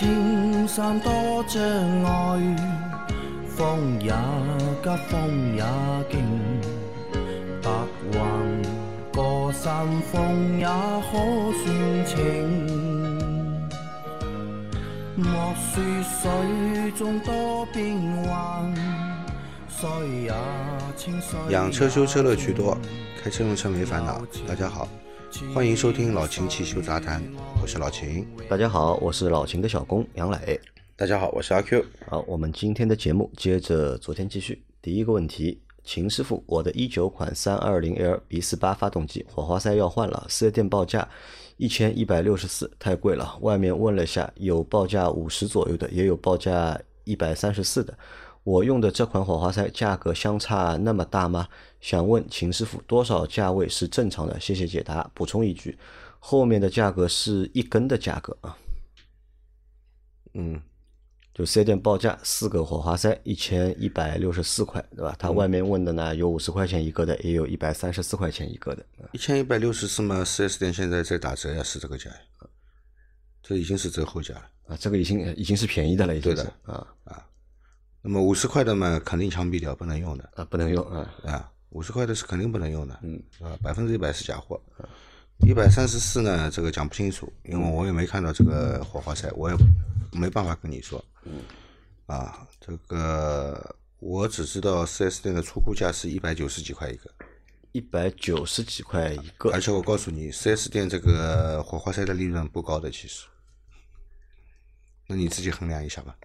青山多障碍，风也急，风也劲，白云过山峰也可算情。莫说水中多变幻，水也清水也养车修车乐趣多，开车用车没烦恼。大家好，欢迎收听老秦汽修杂谈，我是老秦。大家好，我是老秦的小工杨磊。大家好，我是阿 Q。好，我们今天的节目接着昨天继续。第一个问题，秦师傅，我的一九款三二零 L B 四八发动机火花塞要换了，四 S 店报价一千一百六十四，太贵了。外面问了下，有报价五十左右的，也有报价一百三十四的。我用的这款火花塞价格相差那么大吗？想问秦师傅，多少价位是正常的？谢谢解答。补充一句，后面的价格是一根的价格啊。嗯，就四 S 店报价四个火花塞一千一百六十四块，对吧？他外面问的呢，有五十块钱一个的，也有一百三十四块钱一个的。一千一百六十四嘛，四 S 店现在在打折呀，是这个价呀，这已经是折后价了。啊，这个已经已经是便宜的了，已经是对的啊那么五十块的嘛，肯定枪毙掉，不能用的啊，不能用啊。啊。五十块的是肯定不能用的，嗯啊，百分之一百是假货。一百三十四呢，这个讲不清楚，因为我也没看到这个火花塞，我也没办法跟你说。嗯啊，这个我只知道四 S 店的出库价是一百九十几块一个。一百九十几块一个而，且我告诉你，4 S 店这个火花塞的利润不高的，其实，那你自己衡量一下吧。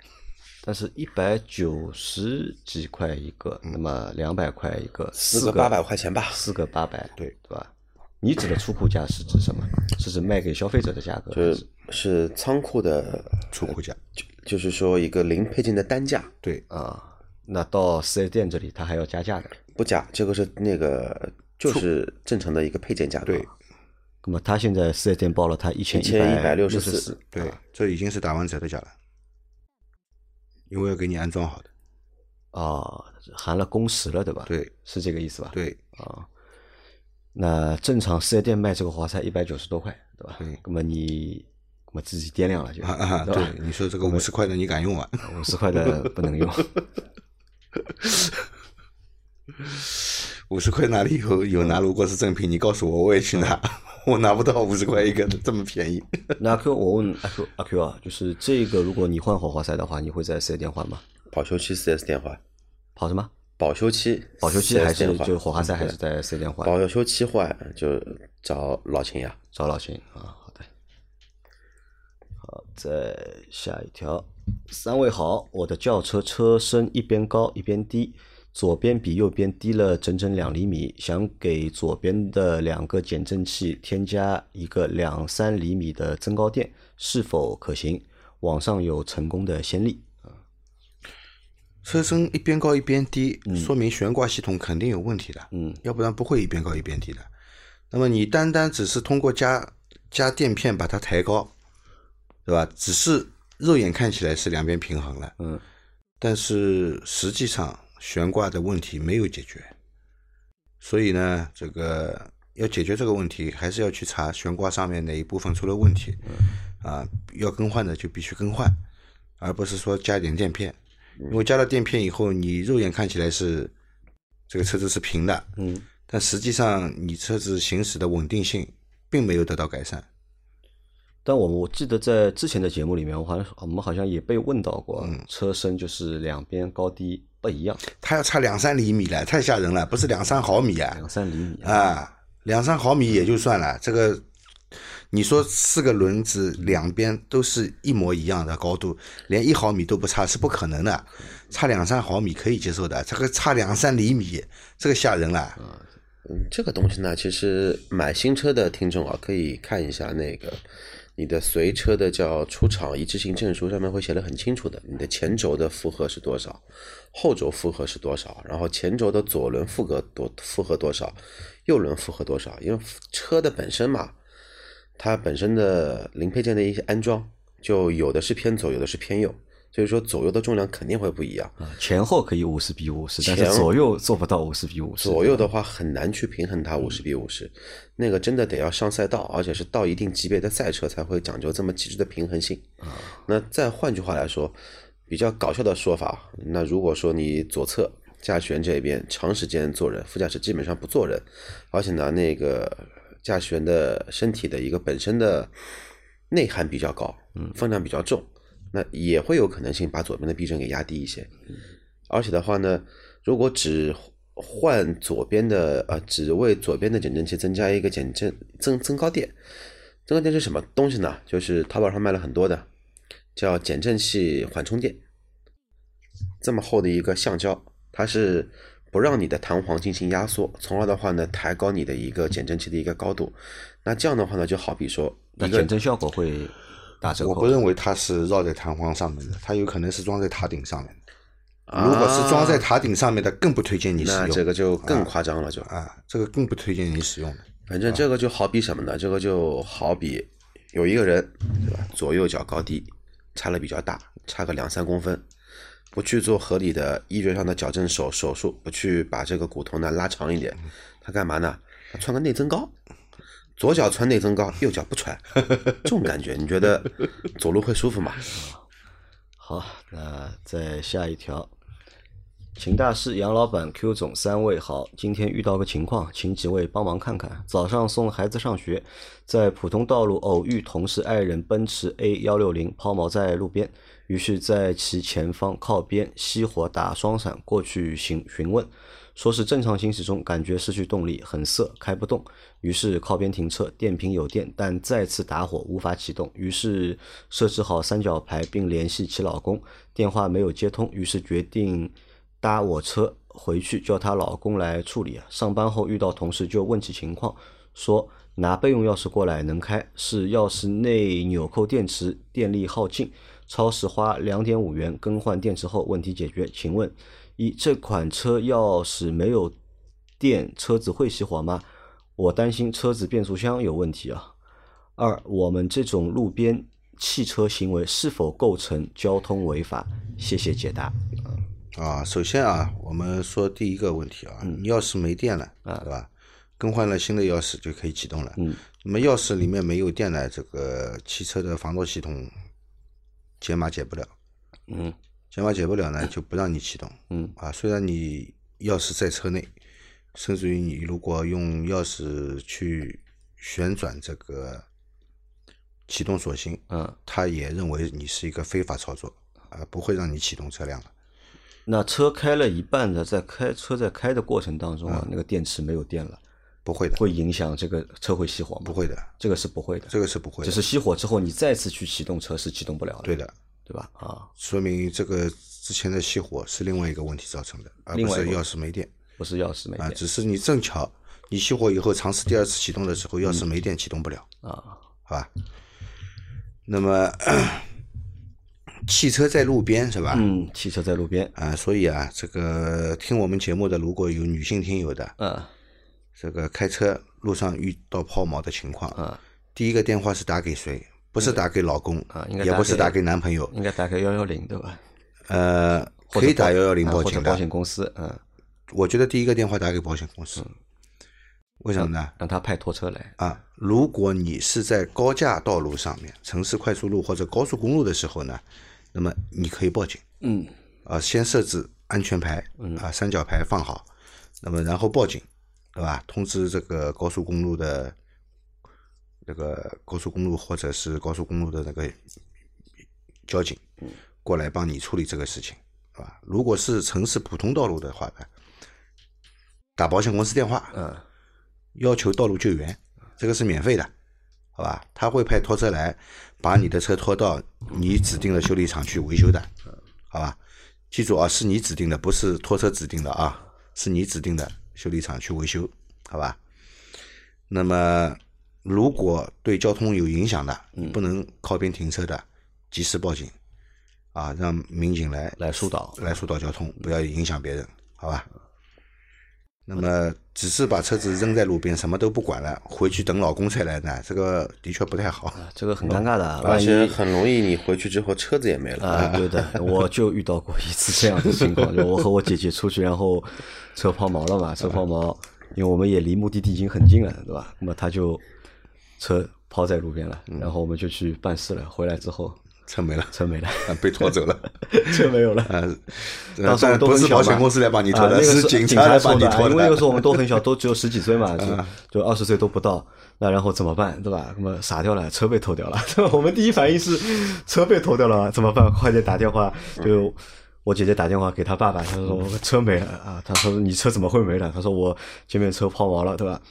但是一百九十几块一个，那么两百块一个，四四个八百块钱吧四个八百，对对吧？你指的出库价是指什么？是指卖给消费者的价格？就是是仓库的，出库价，就就是说一个零配件的单价对，啊，那到四 S 店这里，他还要加价的。不加，这个是那个就是正常的一个配件价格。对，那么他现在四 S 店报了他一千一百六十四，对，这已经是打完折的价了，因为要给你安装好的。啊，含了工时了，对吧？，对是这个意思吧？对，啊，那正常四 S 店卖这个花塞一百九十多块，对吧？对那么你，那么自己掂量了就，啊啊，对对，你说这个五十块的你敢用吗？五十块的不能用。五十块哪里有有拿如果是正品？你告诉我，我也去拿，我拿不到五十块一个这么便宜。那阿 Q，我问阿 Q，阿 Q 啊，就是这个，如果你换火花塞的话，你会在四 S 店换吗？保修期四 S 店换，跑什么？保修期保修期还 4S 店换是就火花塞还是在四 S 店换？保修期换就找老秦呀。找老秦啊，好的。好，再下一条，三位好，我的轿车车身一边高一边低，左边比右边低了整整两厘米，想给左边的两个减震器添加一个两三厘米的增高垫，是否可行？网上有成功的先例。车身一边高一边低，说明悬挂系统肯定有问题的。嗯，要不然不会一边高一边低的。那么你单单只是通过加加垫片把它抬高，对吧？只是肉眼看起来是两边平衡了，嗯，但是实际上悬挂的问题没有解决。所以呢，这个要解决这个问题，还是要去查悬挂上面哪一部分出了问题，啊，要更换的就必须更换，而不是说加点垫片。因为加了垫片以后，你肉眼看起来是这个车子是平的，嗯，但实际上你车子行驶的稳定性并没有得到改善。但我我记得在之前的节目里面，我好像我们好像也被问到过，车身就是两边高低不一样，它要差两三厘米了，太吓人了，不是两三毫米啊两三厘米啊。啊，两三毫米也就算了，这个你说四个轮子两边都是一模一样的高度，连一毫米都不差是不可能的，差两三毫米可以接受的，这个差两三厘米，这个吓人了。嗯，这个东西呢，其实买新车的听众啊，可以看一下那个你的随车的叫出厂一致性证书，上面会写的很清楚的，你的前轴的负荷是多少，后轴负荷是多少，然后前轴的左轮负荷多负荷多少，右轮负荷多少，因为车的本身嘛，它本身的零配件的一些安装，就有的是偏左，有的是偏右，所以说左右的重量肯定会不一样。啊前后可以五十比五十，但是左右做不到五十比五十。左右的话很难去平衡它五十比五十，那个真的得要上赛道，而且是到一定级别的赛车才会讲究这么极致的平衡性。那再换句话来说，比较搞笑的说法，那如果说你左侧驾驶员这边长时间坐人，副驾驶基本上不坐人，而且呢那个驾驶员的身体的一个本身的内涵比较高，嗯，分量比较重，那也会有可能性把左边的避震给压低一些。而且的话呢，如果只换左边的呃，只为左边的减震器增加一个减震增增高垫，增高垫是什么东西呢？就是淘宝上卖了很多的，叫减震器缓冲垫，这么厚的一个橡胶，它是不让你的弹簧进行压缩，从而的话呢，抬高你的一个减震器的一个高度。那这样的话呢，就好比说那减震效果会打折扣。我不认为它是绕在弹簧上面的，它有可能是装在塔顶上面的。如果是装在塔顶上面的，更不推荐你使用。那这个就更夸张了，就啊，这个更不推荐你使用的。反正这个就好比什么呢？这个就好比有一个人，对吧？左右脚高低差了比较大，差个两三公分，不去做合理的医学上的矫正手手术，不去把这个骨头呢拉长一点，他干嘛呢？他穿个内增高，左脚穿内增高，右脚不穿，这种感觉，你觉得走路会舒服吗？好，那再下一条，秦大师、杨老板、Q 总三位好，今天遇到个情况，请几位帮忙看看。早上送孩子上学，在普通道路偶遇同事爱人奔驰 A 幺六零抛锚在路边，于是，在其前方靠边熄火打双闪过去询询问，说是正常行驶中感觉失去动力，很涩，开不动。于是靠边停车，电瓶有电，但再次打火无法启动。于是设置好三角牌，并联系其老公，电话没有接通，于是决定搭我车回去，叫她老公来处理。上班后遇到同事就问起情况，说拿备用钥匙过来能开，是钥匙内纽扣电池电力耗尽，超市花两点五元更换电池后问题解决。请问一这款车钥匙没有电，车子会熄火吗？我担心车子变速箱有问题啊。二，我们这种路边汽车行为是否构成交通违法？谢谢解答。啊，首先啊，我们说第一个问题啊，你钥匙没电了，对吧？更换了新的钥匙就可以启动了。嗯，那么钥匙里面没有电了，这个汽车的防盗系统解码解不了。嗯，解码解不了呢，就不让你启动。嗯，啊，虽然你钥匙在车内，甚至于你如果用钥匙去旋转这个启动锁芯，嗯，他也认为你是一个非法操作，啊，不会让你启动车辆了。那车开了一半的，在开车在开的过程当中啊，那个电池没有电了，不会的，会影响这个车会熄火吗？不会的，这个是不会的，这个是不会的。只是熄火之后，你再次去启动车是启动不了的。对的，对吧？啊，说明这个之前的熄火是另外一个问题造成的，而不是钥匙没电不是钥匙没啊，电只是你正巧你熄火以后尝试第二次启动的时候，钥匙没电启动不了，啊。好吧？那么 汽车在路边是吧？嗯，汽车在路边，啊，所以啊，这个听我们节目的如果有女性听友的，嗯这个开车路上遇到抛锚的情况，嗯，第一个电话是打给谁？不是打给老公啊应该也不是打给男朋友，应该打给幺幺零对吧？呃，可以打幺幺零啊报警的。保险公司，嗯，我觉得第一个电话打给保险公司，为什么呢？让他派拖车来。啊，如果你是在高架道路上面、城市快速路或者高速公路的时候呢，那么你可以报警。嗯啊，先设置安全牌，啊，三角牌放好，那么然后报警，对吧？通知这个高速公路的这个高速公路或者是高速公路的那个交警，过来帮你处理这个事情，是吧？如果是城市普通道路的话呢，打保险公司电话，嗯要求道路救援，这个是免费的，好吧？他会派拖车来把你的车拖到你指定的修理厂去维修的，好吧？记住啊，是你指定的，不是拖车指定的啊，是你指定的修理厂去维修，好吧？那么如果对交通有影响的，不能靠边停车的，及时报警，啊，让民警来来疏导来疏导交通，不要影响别人，好吧？那么只是把车子扔在路边，什么都不管了，回去等老公才来呢，这个的确不太好。这个很尴尬的啊，而且很容易你回去之后车子也没了。啊，对的，我就遇到过一次这样的情况，就我和我姐姐出去，然后车抛锚了嘛，车抛锚，因为我们也离目的地已经很近了，对吧？那么他就车抛在路边了，然后我们就去办事了，回来之后车没了，车没了，啊被拖走了。车没有了。啊，当时都是保险公司来帮你拖的，是个是警察来帮你拖因为那个时。候我们都很小，都只有十几岁嘛，就就二十岁都不到。那然后怎么办，对吧？那么傻掉了，车被偷掉了。我们第一反应是车被偷掉了，怎么办？快点打电话，就我姐姐打电话给她爸爸，她说我车没了啊。她说你车怎么会没了？她说我前面车抛锚了，对吧？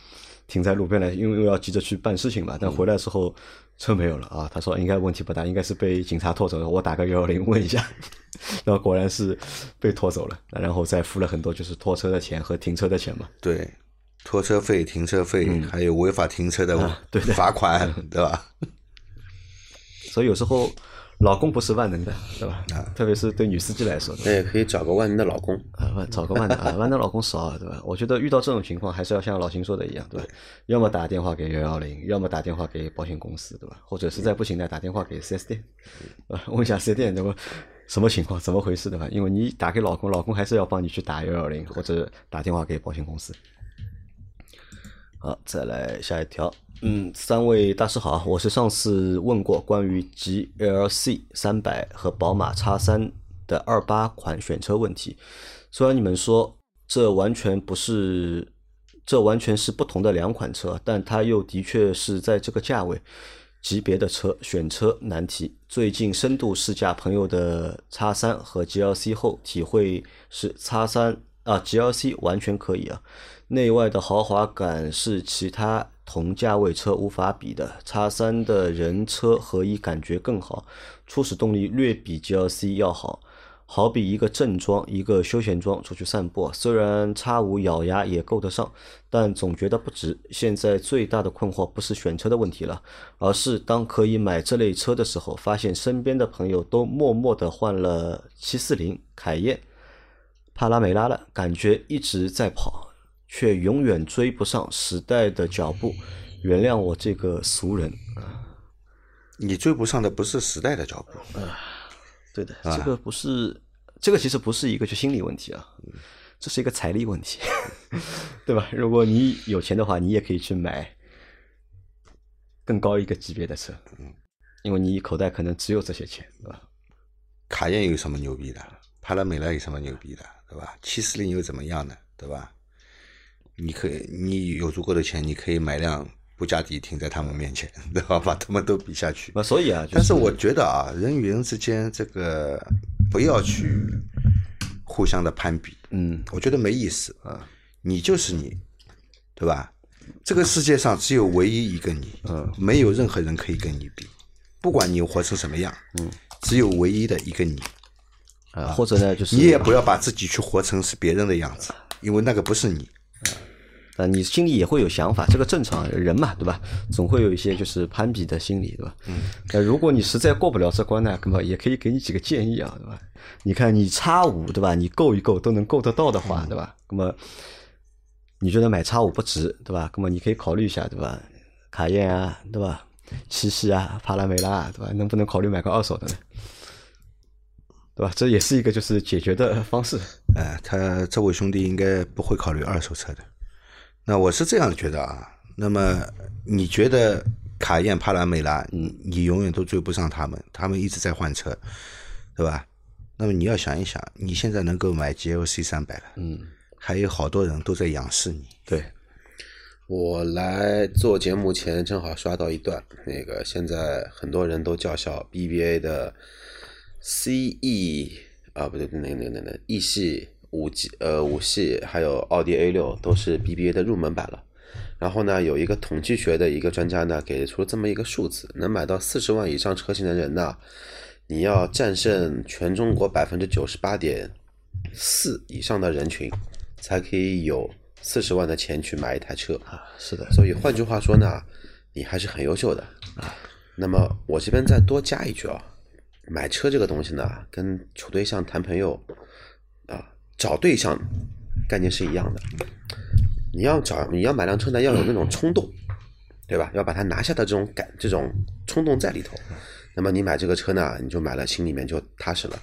停在路边了，因为又要急着去办事情嘛。但回来之后车没有了啊。他说应该问题不大，应该是被警察拖走了。我打个幺幺零问一下，然后果然是被拖走了，然后再付了很多就是拖车的钱和停车的钱嘛。对，拖车费、停车费，还有违法停车的对的罚款，对吧？所以有时候老公不是万能的，对吧？特别是对女司机来说，那也可以找个万能的老公。啊，万找个万能啊，万能老公少啊，对吧？我觉得遇到这种情况，还是要像老秦说的一样，对吧？要么打电话给幺幺零，要么打电话给保险公司，对吧？或者实在不行呢，打电话给四 S 店，啊？问一下四 S 店，对吧？什么情况，怎么回事，对吧？因为你打给老公，老公还是要帮你去打幺幺零，或者打电话给保险公司。好，再来下一条。嗯，三位大师好，我是上次问过关于 GLC 三百和宝马 X 三的二八款选车问题。虽然你们说这完全不是，这完全是不同的两款车，但它又的确是在这个价位级别的车选车难题。最近深度试驾朋友的 X 三和 GLC 后，体会是 X 三啊 GLC 完全可以啊。内外的豪华感是其他同价位车无法比的。叉三的人车合一感觉更好，初始动力略比 GLC 要好。好比一个正装，一个休闲装，出去散步，虽然叉五咬牙也够得上，但总觉得不值。现在最大的困惑不是选车的问题了，而是当可以买这类车的时候，发现身边的朋友都默默的换了七四零、凯宴、帕拉梅拉了，感觉一直在跑。却永远追不上时代的脚步。原谅我这个俗人啊！你追不上的不是时代的脚步啊，对的，这个不是，这个其实不是一个就心理问题啊，这是一个财力问题，对吧？如果你有钱的话，你也可以去买更高一个级别的车，因为你口袋可能只有这些钱，对吧？卡宴有什么牛逼的？帕拉梅拉有什么牛逼的？对吧？七四零又怎么样呢？对吧？你可以，你有足够的钱，你可以买辆布加迪停在他们面前，对吧？把他们都比下去。那所以啊，就但是我觉得啊，人与人之间这个不要去互相的攀比，嗯，我觉得没意思啊。你就是你，对吧？这个世界上只有唯一一个你，嗯，没有任何人可以跟你比，不管你活成什么样，嗯，只有唯一的一个你。啊，或者呢，就是你也不要把自己去活成是别人的样子，因为那个不是你。啊，你心里也会有想法，这个正常人嘛，对吧？总会有一些就是攀比的心理，对吧？嗯。那，如果你实在过不了这关呢，那么也可以给你几个建议啊，对吧？你看你叉五，对吧？你够一够都能够得到的话，对吧？那么你觉得买叉五不值，对吧？那么你可以考虑一下，对吧？卡宴啊，对吧？七系啊，帕拉梅拉啊，对吧？能不能考虑买个二手的呢？对吧？这也是一个就是解决的方式。哎，他这位兄弟应该不会考虑二手车的。那我是这样觉得啊。那么你觉得卡宴、帕拉梅拉，你你永远都追不上他们，他们一直在换车，对吧？那么你要想一想，你现在能够买 GLC 三百了，嗯，还有好多人都在仰视你。对，我来做节目前正好刷到一段，那个现在很多人都叫嚣 BBA 的 CE 啊，不对，那那那个那个 E 系五 G 呃五系还有奥迪 A 六都是 BBA 的入门版了。然后呢，有一个统计学的一个专家呢，给出了这么一个数字：能买到四十万以上车型的人呢，你要战胜全中国百分之九十八点四以上的人群，才可以有四十万的钱去买一台车。啊，是的，所以换句话说呢，你还是很优秀的啊。那么我这边再多加一句啊，买车这个东西呢，跟处对象谈朋友啊，找对象概念是一样的。你要找你要买辆车呢，要有那种冲动，对吧？要把它拿下的这种感，这种冲动在里头。那么你买这个车呢，你就买了，心里面就踏实了。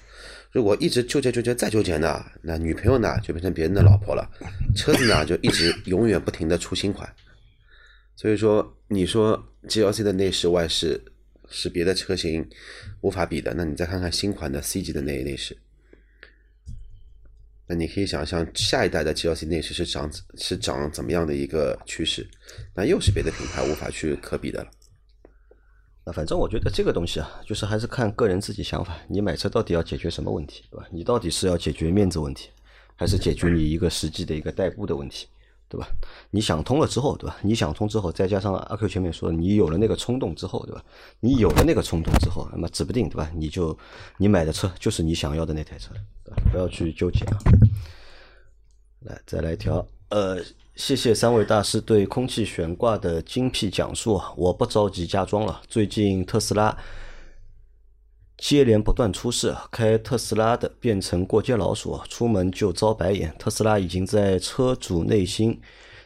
如果一直纠结纠结再纠结呢，那女朋友呢就变成别人的老婆了，车子呢就一直永远不停的出新款。所以说，你说 GLC 的内饰外饰是别的车型无法比的，那你再看看新款的 C 级的内内饰，那你可以想象下一代的 GLC 内饰是长是长怎么样的一个趋势，那又是别的品牌无法去可比的了。那反正我觉得这个东西啊，就是还是看个人自己想法。你买车到底要解决什么问题，对吧？你到底是要解决面子问题，还是解决你一个实际的一个代步的问题，对吧？你想通了之后，对吧？你想通之后，再加上阿 Q 前面说，你有了那个冲动之后，对吧？你有了那个冲动之后，那么指不定，对吧？你就你买的车就是你想要的那台车，对吧？不要去纠结啊。来，再来一条，呃。谢谢三位大师对空气悬挂的精辟讲述啊！我不着急加装了。最近特斯拉接连不断出事，开特斯拉的变成过街老鼠，出门就遭白眼。特斯拉已经在车主内心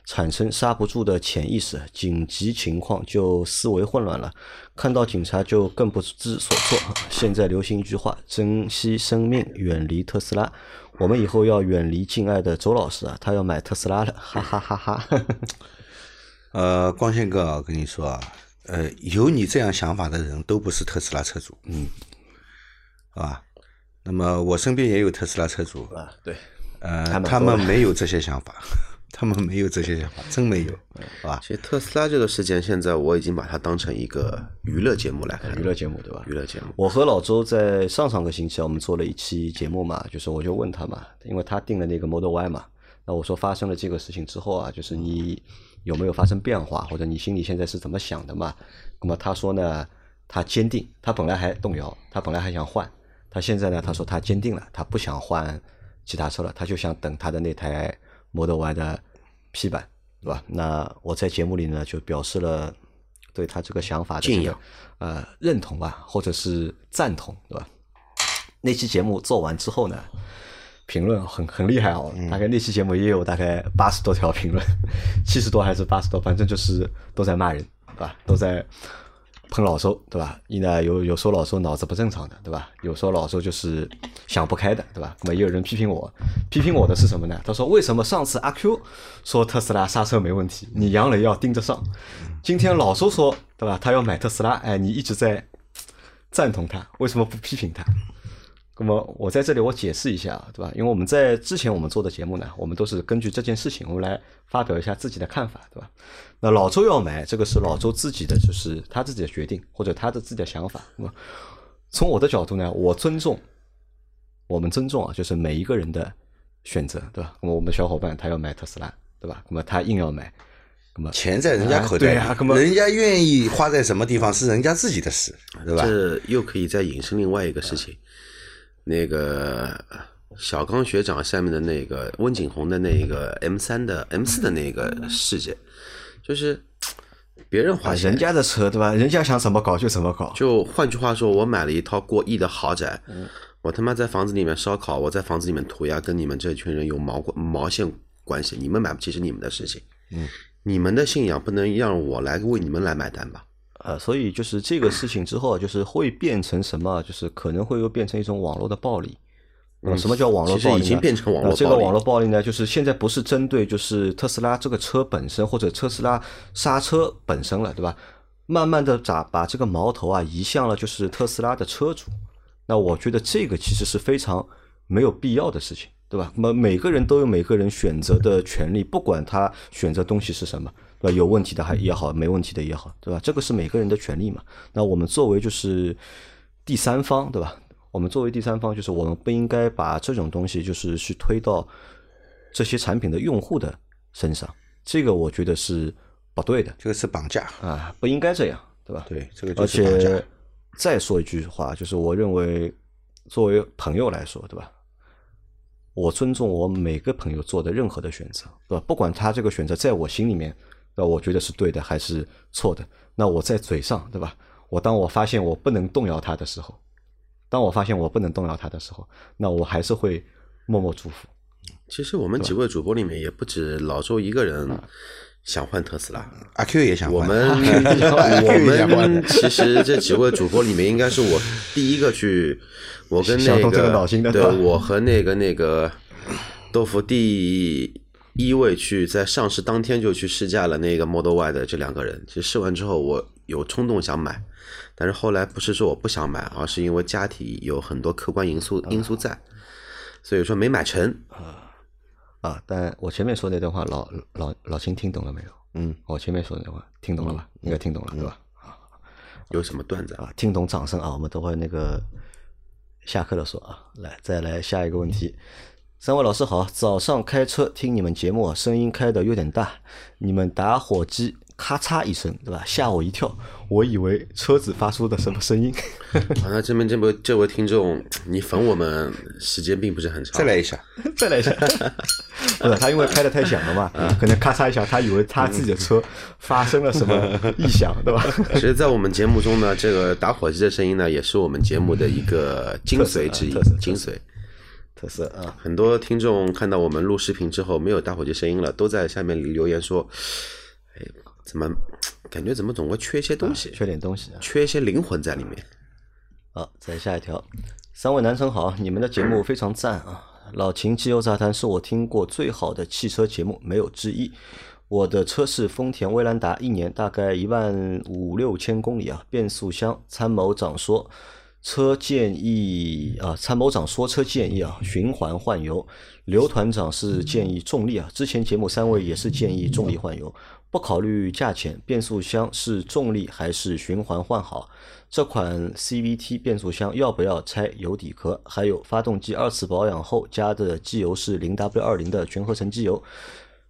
产生刹不住的潜意识，紧急情况就思维混乱了，看到警察就更不知所措。现在流行一句话：珍惜生命，远离特斯拉。我们以后要远离敬爱的周老师啊，他要买特斯拉了，哈哈哈哈。呃，光线哥，我跟你说啊，呃，有你这样想法的人都不是特斯拉车主，嗯，好吧？那么我身边也有特斯拉车主啊，对，呃，他们没有这些想法。他们没有这些想法，真没有，好吧？其实特斯拉这个事件，现在我已经把它当成一个娱乐节目来看，娱乐节目对吧？娱乐节目。我和老周在上上个星期，我们做了一期节目嘛，就是我就问他嘛，因为他订了那个 Model Y 嘛，那我说发生了这个事情之后啊，就是你有没有发生变化，或者你心里现在是怎么想的嘛？那么他说呢，他坚定，他本来还动摇，他本来还想换，他现在呢，他说他坚定了，他不想换其他车了，他就想等他的那台 Model Y 的。P 版，对吧？那我在节目里呢，就表示了对他这个想法的这个呃认同吧，或者是赞同，对吧？那期节目做完之后呢，评论很很厉害哦，大概那期节目也有大概八十多条评论，七十多还是八十多，反正就是都在骂人，对吧？都在。喷老周，对吧？一呢有有说老周脑子不正常的，对吧？有说老周就是想不开的，对吧？那么也有人批评我，批评我的是什么呢？他说为什么上次阿 Q 说特斯拉刹车没问题，你杨磊要盯着上，今天老周说，对吧？他要买特斯拉，哎，你一直在赞同他，为什么不批评他？那么我在这里我解释一下，对吧？因为我们在之前我们做的节目呢，我们都是根据这件事情，我们来发表一下自己的看法，对吧？那老周要买，这个是老周自己的，就是他自己的决定或者他的自己的想法。那么从我的角度呢，我尊重，我们尊重啊，就是每一个人的选择，对吧？那么我们小伙伴他要买特斯拉，对吧？那么他硬要买，那么钱在人家口袋里，那么人家愿意花在什么地方是人家自己的事，对吧？这又可以再引申另外一个事情。那个小刚学长下面的那个温景红的那个 M 三的 M 四的那个事件，就是别人花钱，人家的车对吧？人家想怎么搞就怎么搞。就换句话说，我买了一套过亿的豪宅，我他妈在房子里面烧烤，我在房子里面涂鸦，跟你们这群人有毛毛线关系？你们买不起是你们的事情，嗯，你们的信仰不能让我来为你们来买单吧？呃，所以就是这个事情之后，就是会变成什么？就是可能会又变成一种网络的暴力。嗯，什么叫网络暴力？已经变成网络暴力。这个网络暴力呢，就是现在不是针对就是特斯拉这个车本身或者特斯拉刹车本身了，对吧？慢慢的咋把这个矛头啊移向了就是特斯拉的车主。那我觉得这个其实是非常没有必要的事情，对吧？那么每个人都有每个人选择的权利，不管他选择东西是什么。对吧？有问题的还也好，没问题的也好，对吧？这个是每个人的权利嘛。那我们作为就是第三方，对吧？我们作为第三方，就是我们不应该把这种东西就是去推到这些产品的用户的身上。这个我觉得是不对的，这个是绑架啊，不应该这样，对吧？对，这个就是绑架。再说一句话，就是我认为作为朋友来说，对吧？我尊重我每个朋友做的任何的选择，对吧？不管他这个选择在我心里面。那我觉得是对的还是错的？那我在嘴上，对吧？我当我发现我不能动摇他的时候，当我发现我不能动摇他的时候，那我还是会默默祝福，其实我们几位主播里面也不止老周一个人想换特斯拉，阿 Q 也想换我，们 我们 其实这几位主播里面，应该是我第一个去，我跟那个对我和那个那个豆腐第一位去在上市当天就去试驾了那个 Model Y 的这两个人。其实试完之后，我有冲动想买，但是后来不是说我不想买，而是因为家庭有很多客观因素因素在，所以说没买成。啊，但我前面说那段话，老老老秦听懂了没有？嗯，我前面说那段话听懂了吧？应该听懂了，对吧？有什么段子啊？啊，听懂掌声啊！我们等会那个下课了说啊，来再来下一个问题。三位老师好，早上开车听你们节目啊，声音开的有点大，你们打火机咔嚓一声，对吧？吓我一跳，我以为车子发出的什么声音。好，那这边这位这位听众，你粉我们时间并不是很长，再来一下，再来一下，不是他因为开的太响了嘛，可能咔嚓一下，他以为他自己的车发生了什么异响，对吧？其实，在我们节目中呢，这个打火机的声音呢，也是我们节目的一个精髓之一精髓。特色啊，很多听众看到我们录视频之后没有打火机声音了，都在下面留言说：“哎，怎么感觉怎么总会缺一些东西，缺点东西啊。缺一些灵魂在里面好，再下一条，三位男生好，你们的节目非常赞啊！老秦汽油杂谈是我听过最好的汽车节目，没有之一。我的车是丰田威兰达，一年大概一万五六千公里啊，变速箱。参谋长说，车建议啊，参谋长说车建议啊，循环换油。刘团长是建议重力啊，之前节目三位也是建议重力换油，不考虑价钱，变速箱是重力还是循环换好？这款 CVT 变速箱要不要拆油底壳？还有发动机二次保养后加的机油是零 W 二零的全合成机油，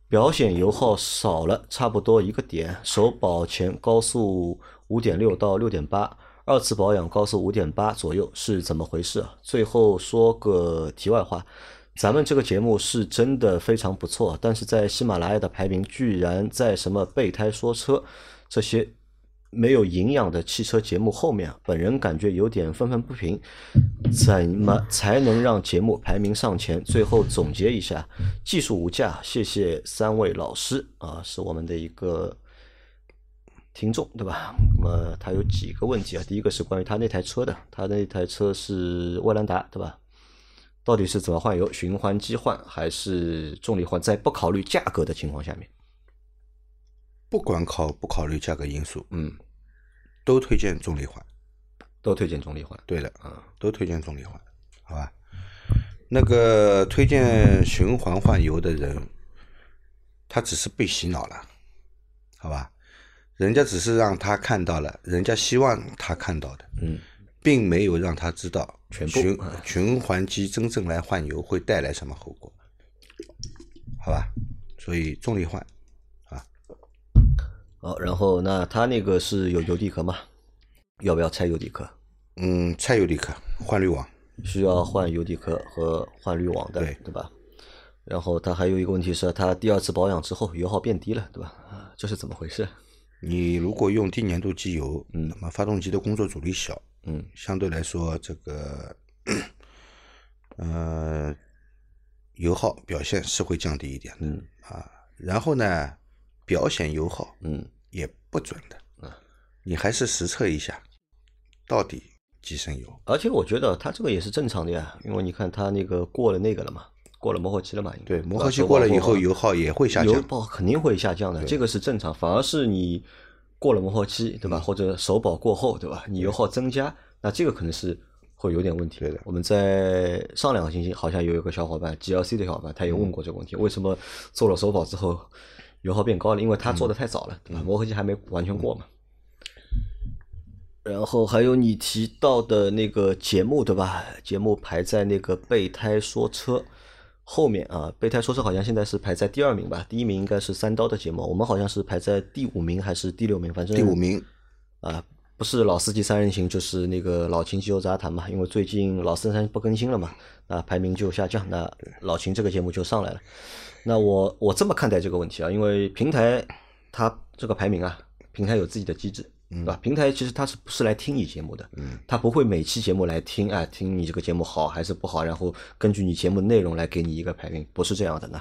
表显油耗少了差不多一个点，首保前高速五点六到六点八，二次保养高速五点八左右是怎么回事啊？最后说个题外话。咱们这个节目是真的非常不错，但是在喜马拉雅的排名居然在什么备胎说车这些没有营养的汽车节目后面，本人感觉有点愤愤不平。怎么才能让节目排名上前？最后总结一下，技术无价，谢谢三位老师啊，是我们的一个听众，对吧？那么他有几个问题啊？第一个是关于他那台车的，他那台车是威兰达，对吧？到底是怎么换油？循环机换还是重力换？在不考虑价格的情况下面，不管考不考虑价格因素，嗯，都推荐重力换。都推荐重力换。对的，啊，都推荐重力换，好吧？那个推荐循环换油的人，他只是被洗脑了，好吧？人家只是让他看到了，人家希望他看到的，嗯，并没有让他知道全部循啊循环机真正来换油会带来什么后果，好吧？所以重力换啊，好，然后那他那个是有油底壳吗？要不要拆油底壳？嗯，拆油底壳，换滤网，需要换油底壳和换滤网的，对对吧？然后他还有一个问题是，他第二次保养之后油耗变低了，对吧？啊，这是怎么回事？你如果用低粘度机油，嗯，那么发动机的工作阻力小，嗯，相对来说这个，呃，油耗表现是会降低一点的，嗯。啊，然后呢，表显油耗嗯。也不准的，你还是实测一下，到底几升油？而且我觉得它这个也是正常的呀，因为你看它那个过了那个了嘛，过了磨合期了嘛，对，磨合期过了以后，油耗也会下油降。保肯定会下降的，这个是正常。反而是你过了磨合期，对吧？或者首保过后，对吧？你油耗增加，那这个可能是会有点问题。对的我们在上两个星期好像有一个小伙伴，GLC 的小伙伴，他也问过这个问题，为什么做了首保之后油耗变高了？因为他做的太早了，对吧？磨合期还没完全过嘛。然后还有你提到的那个节目，对吧？节目排在那个备胎说车后面啊，备胎说车好像现在是排在第二名吧，第一名应该是三刀的节目，我们好像是排在第五名还是第六名，反正第五名，啊，不是老司机三人行就是那个老秦汽油杂谈嘛，因为最近老四三不更新了嘛，那排名就下降，那老秦这个节目就上来了。那我我这么看待这个问题啊，因为平台它这个排名啊，平台有自己的机制，对吧？平台其实它是不是来听你节目的？嗯，它不会每期节目来听，啊，听你这个节目好还是不好，然后根据你节目内容来给你一个排名，不是这样的呢。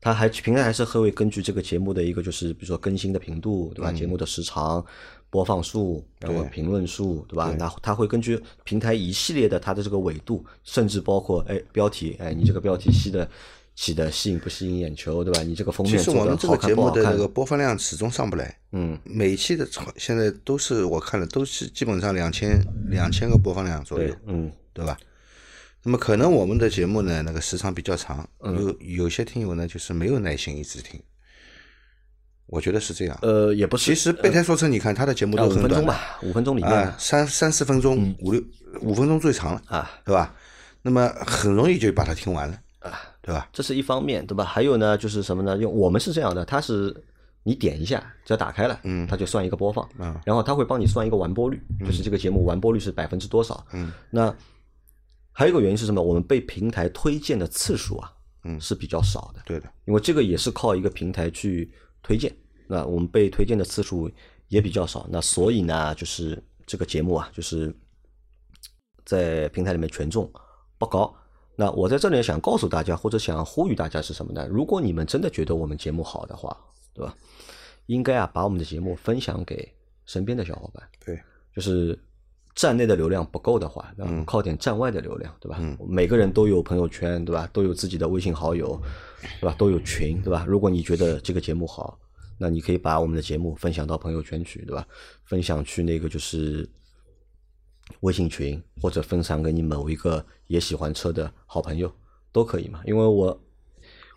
它还平台还是会根据这个节目的一个就是比如说更新的频度，对吧？节目的时长、播放数，然后评论数，对吧？那它会根据平台一系列的它的这个纬度，甚至包括哎标题，哎你这个标题吸的起的吸引不吸引眼球，对吧？你这个封其面做的实我们这个节目的那？个播放量始终上不来，嗯，每期的现在都是我看了都是基本上两千两千个播放量左右对，，嗯，对吧？那么可能我们的节目呢，那个时长比较长，嗯有有些听友呢就是没有耐心一直听，我觉得是这样。呃，也不是，其实备胎说车，你看他的节目都很短五分钟吧，五分钟里面啊，三三四分钟，五六五分钟最长了，啊，对吧？那么很容易就把它听完了，对吧？这是一方面，对吧？还有呢，就是什么呢？用我们是这样的，它是你点一下，只要打开了，嗯，它就算一个播放，嗯然后它会帮你算一个完播率，就是这个节目完播率是百分之多少，嗯，那还有一个原因是什么？我们被平台推荐的次数啊，嗯是比较少的，对的，因为这个也是靠一个平台去推荐，那我们被推荐的次数也比较少，那所以呢，就是这个节目啊，就是在平台里面权重不高。那我在这里想告诉大家，或者想呼吁大家是什么呢？如果你们真的觉得我们节目好的话，对吧？应该啊把我们的节目分享给身边的小伙伴，对，就是站内的流量不够的话，那嗯靠点站外的流量，对吧？每个人都有朋友圈，对吧？都有自己的微信好友，对吧？都有群，对吧？如果你觉得这个节目好，那你可以把我们的节目分享到朋友圈去，对吧？分享去那个就是微信群，或者分享给你某一个也喜欢车的好朋友，都可以嘛。因为我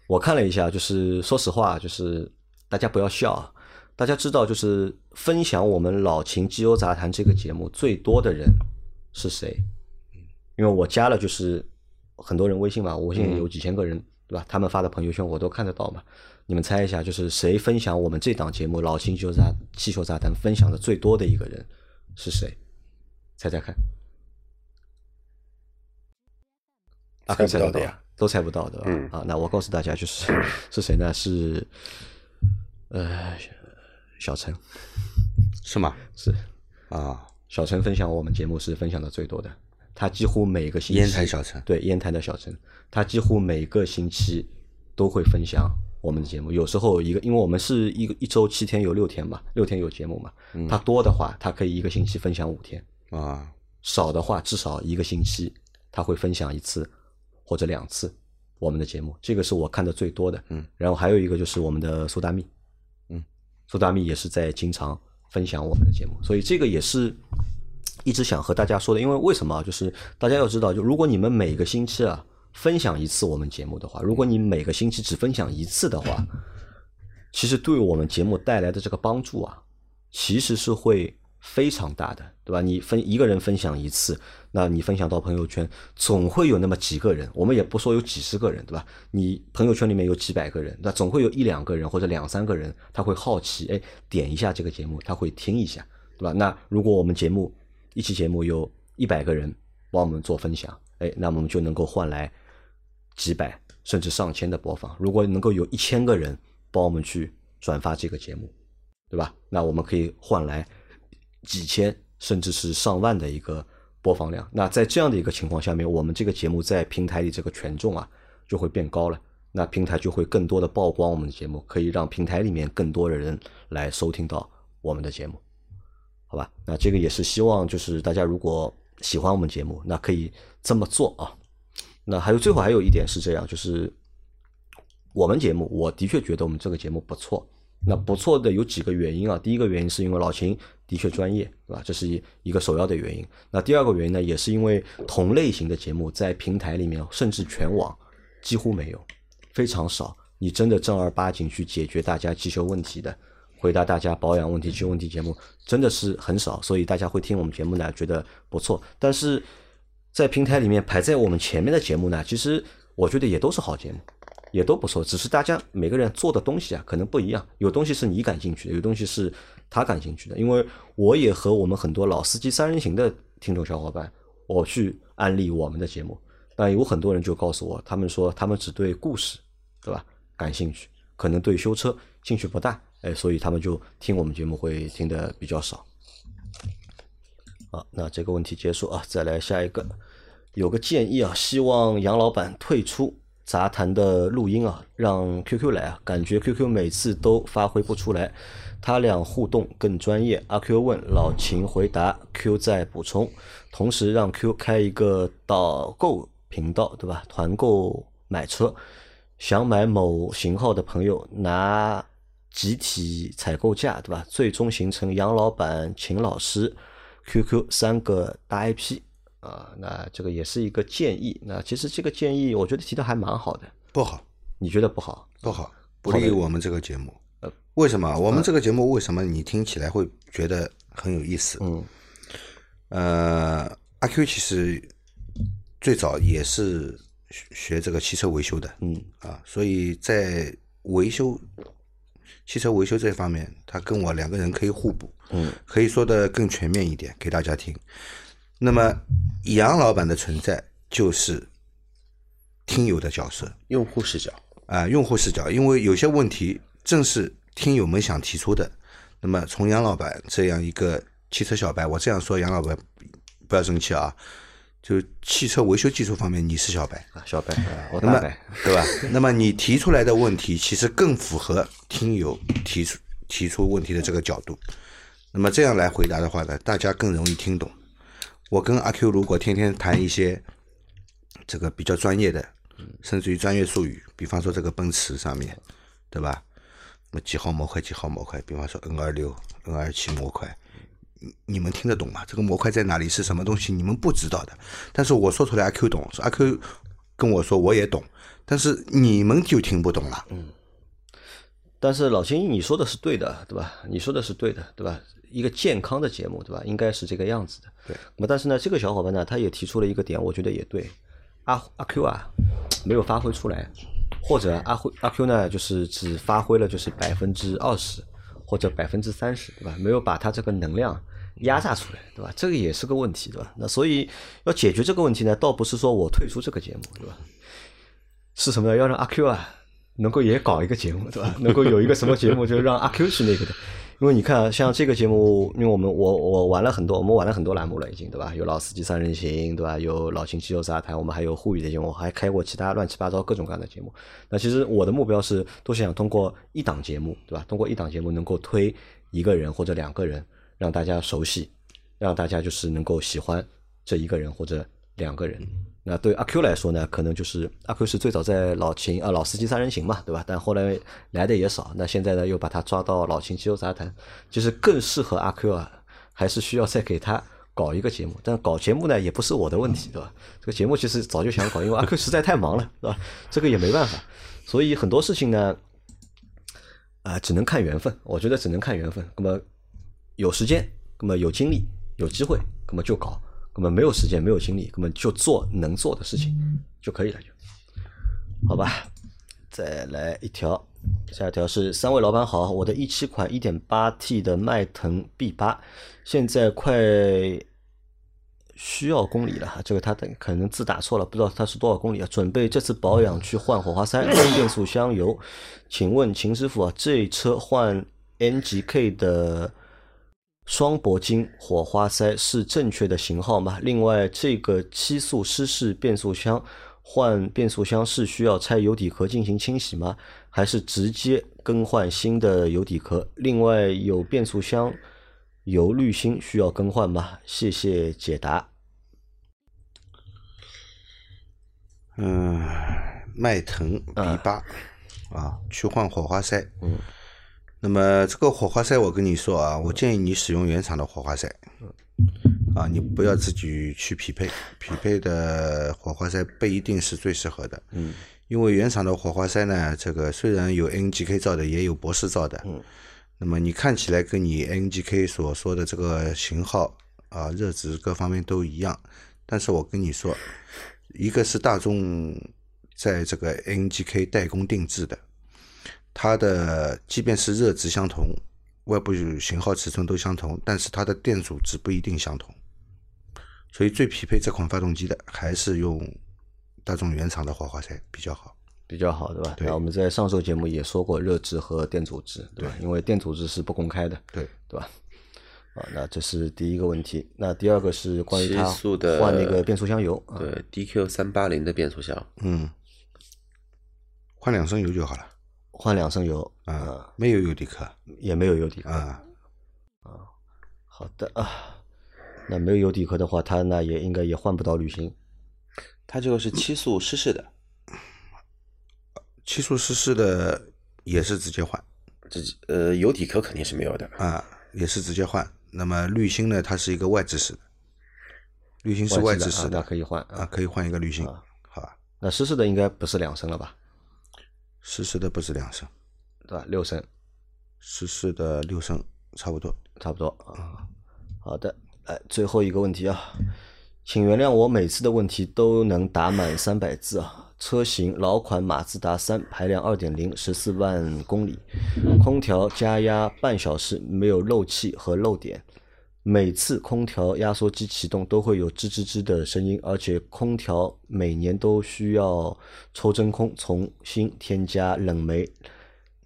我看了一下，就是说实话，就是大家不要笑啊，大家知道，就是分享我们老秦机油杂谈这个节目最多的人是谁？因为我加了就是很多人微信嘛，我微信有几千个人，对吧？他们发的朋友圈我都看得到嘛。你们猜一下，就是谁分享我们这档节目《老秦机油杂汽球杂谈》分享的最多的一个人是谁？猜猜看。啊，猜不猜到的呀，都猜不到的吧？嗯啊，那我告诉大家，就是 是谁呢？是呃小陈，是吗？是啊，小陈分享我们节目是分享的最多的，他几乎每个星期烟台小陈，对烟台的小陈，他几乎每个星期都会分享我们的节目。有时候一个，因为我们是一个一周七天有六天嘛，六天有节目嘛，他多的话，他可以一个星期分享五天；啊，少的话，至少一个星期他会分享一次或者两次我们的节目。这个是我看的最多的。嗯，然后还有一个就是我们的苏大密，嗯，苏大密也是在经常分享我们的节目，所以这个也是一直想和大家说的。因为为什么啊？就是大家要知道，就如果你们每个星期啊分享一次我们节目的话，如果你每个星期只分享一次的话，其实对我们节目带来的这个帮助啊，其实是会非常大的，对吧？你分一个人分享一次，那你分享到朋友圈，总会有那么几个人，我们也不说有几十个人，对吧？你朋友圈里面有几百个人，那总会有一两个人或者两三个人，他会好奇，哎，点一下这个节目，他会听一下，对吧？那如果我们节目一期节目有一百个人帮我们做分享，哎，那我们就能够换来几百甚至上千的播放。如果能够有一千个人帮我们去转发这个节目，对吧？那我们可以换来几千甚至是上万的一个播放量。那在这样的一个情况下面，我们这个节目在平台里这个权重啊就会变高了。那平台就会更多的曝光我们的节目，可以让平台里面更多的人来收听到我们的节目，好吧？那这个也是希望就是大家如果喜欢我们节目，那可以这么做啊。那还有最后还有一点是这样，就是我们节目，我的确觉得我们这个节目不错。那不错的有几个原因啊，第一个原因是因为老秦的确专业，对吧？这是一一个首要的原因。那第二个原因呢，也是因为同类型的节目在平台里面，甚至全网几乎没有，非常少。你真的正儿八经去解决大家汽修问题的，回答大家保养问题、汽修问题节目，真的是很少。所以大家会听我们节目呢，觉得不错。但是在平台里面排在我们前面的节目呢，其实我觉得也都是好节目。也都不错，只是大家每个人做的东西啊，可能不一样。有东西是你感兴趣的，有东西是他感兴趣的。因为我也和我们很多老司机三人行的听众小伙伴，我去安利我们的节目，但有很多人就告诉我，他们说他们只对故事，对吧，感兴趣，可能对修车兴趣不大，哎，所以他们就听我们节目会听的比较少。好，那这个问题结束啊，再来下一个，有个建议啊，希望杨老板退出杂谈的录音啊，让 QQ 来啊，感觉 QQ 每次都发挥不出来，他俩互动更专业。阿 Q 问，老秦回答，Q 再补充，同时让 Q 开一个导购频道，对吧？团购买车，想买某型号的朋友拿集体采购价，对吧？最终形成杨老板、秦老师、QQ 三个大 IP 啊，那这个也是一个建议。那其实这个建议，我觉得提的还蛮好的。不好，你觉得不好？不好，不利于我们这个节目。为什么？我们这个节目为什么你听起来会觉得很有意思？嗯呃，阿 Q 其实最早也是学学这个汽车维修的，嗯啊，所以在维修汽车维修这方面，他跟我两个人可以互补，嗯可以说的更全面一点给大家听。那么杨老板的存在就是听友的角色用户视角，啊、用户视角，因为有些问题正是听友们想提出的。那么从杨老板这样一个汽车小白，我这样说杨老板不要生气啊，就汽车维修技术方面你是小白，啊，小白，啊我大白，对吧？那么你提出来的问题，其实更符合听友提出提出问题的这个角度。那么这样来回答的话呢，大家更容易听懂。我跟阿 Q 如果天天谈一些这个比较专业的，甚至于专业术语，比方说这个奔驰上面，对吧？那么几号模块几号模块，比方说 N 二六、N 二七模块，你们听得懂吗？这个模块在哪里是什么东西？你们不知道的，但是我说出来阿 Q 懂，阿 Q 跟我说我也懂，但是你们就听不懂了。嗯但是老秦，你说的是对的，对吧？你说的是对的，对吧？一个健康的节目，对吧？应该是这个样子的。对。那么，但是呢，这个小伙伴呢，他也提出了一个点，我觉得也对。阿阿 Q 啊，没有发挥出来，或者阿辉阿 Q 呢，就是只发挥了就是百分之二十或者百分之三十，对吧？没有把他这个能量压榨出来，对吧？这个也是个问题，对吧？那所以要解决这个问题呢，倒不是说我退出这个节目，对吧？是什么呢？要让阿 Q 啊能够也搞一个节目，对吧？能够有一个什么节目，就让阿 Q 去那个的。因为你看，像这个节目，因为我们我我玩了很多，我们玩了很多栏目了，已经对吧？有老司机三人行，对吧？有老秦汽油杂谈，我们还有沪语的节目，还开过其他乱七八糟各种各样的节目。那其实我的目标是，都是想通过一档节目，对吧？通过一档节目能够推一个人或者两个人，让大家熟悉，让大家就是能够喜欢这一个人或者两个人。那对阿 Q 来说呢，可能就是阿 Q 是最早在老秦啊老司机三人行嘛，对吧？但后来来的也少，那现在呢又把他抓到老秦汽油杂谈，就是更适合阿 Q 啊，还是需要再给他搞一个节目。但搞节目呢也不是我的问题，对吧？这个节目其实早就想搞，因为阿 Q 实在太忙了，对吧？这个也没办法，所以很多事情呢，啊、只能看缘分。我觉得只能看缘分。那么有时间，那么有精力，有机会，那么就搞。那么没有时间，没有精力，根本就做能做的事情就可以了，就好吧。再来一条，下一条是三位老板好，我的一七款一点八 T 的迈腾 B 八，现在快需要公里了，这个他等可能字打错了，不知道它是多少公里啊？准备这次保养去换火花塞、换变速箱油，请问秦师傅啊，这车换 NGK 的双铂金火花塞是正确的型号吗？另外，这个七速湿式变速箱换变速箱是需要拆油底壳进行清洗吗？还是直接更换新的油底壳？另外，有变速箱油滤芯需要更换吗？谢谢解答。嗯，迈腾 B 八啊，去换火花塞。嗯，那么这个火花塞，我跟你说啊，我建议你使用原厂的火花塞。啊，你不要自己去匹配，匹配的火花塞不一定是最适合的。嗯，因为原厂的火花塞呢，这个虽然有 NGK 造的，也有博士造的。嗯，那么你看起来跟你 NGK 所说的这个型号啊，热值各方面都一样，但是我跟你说，一个是大众在这个 NGK 代工定制的，它的即便是热值相同，外部型号尺寸都相同，但是它的电阻值不一定相同，所以最匹配这款发动机的还是用大众原厂的火花塞比较好。比较好，对吧？对那我们在上周节目也说过热值和电阻值，对吧？因为电阻值是不公开的，对，对吧？啊，那这是第一个问题。那第二个是关于它速的换那个变速箱油啊，对，DQ 三八零的变速箱，嗯，换两升油就好了换两升油啊，没有油底壳也没有油底壳。啊，好的啊，那没有油底壳的话，它那也应该也换不到滤芯。它这个是七速湿式的，七速湿式的也是直接换这呃油底壳肯定是没有的，啊，也是直接换。那么滤芯呢，它是一个外置式的，滤芯是外置式啊那的可以换啊，。可以换一个滤芯，好吧？那湿式的应该不是两升了吧？湿式的不是两升，对吧？六升湿式的六升差不多。差不多啊。好的，来，最后一个问题啊，请原谅我每次的问题都能打满三百字啊。车型老款马自达三，排量二点零，十四万公里，空调加压半小时没有漏气和漏点。每次空调压缩机启动都会有吱吱吱的声音，而且空调每年都需要抽真空，重新添加冷媒，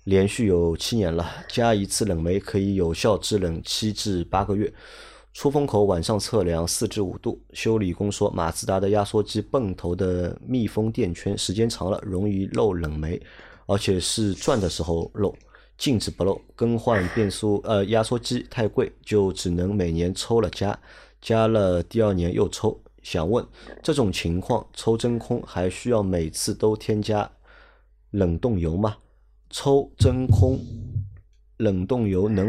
连续有七年了，加一次冷媒可以有效制冷七至八个月。出风口晚上测量四至五度，修理工说马自达的压缩机泵头的密封垫圈时间长了容易漏冷媒，而且是转的时候漏，禁止不漏。更换变速呃压缩机太贵，就只能每年抽了加，加了第二年又抽。想问这种情况抽真空还需要每次都添加冷冻油吗？抽真空冷冻油能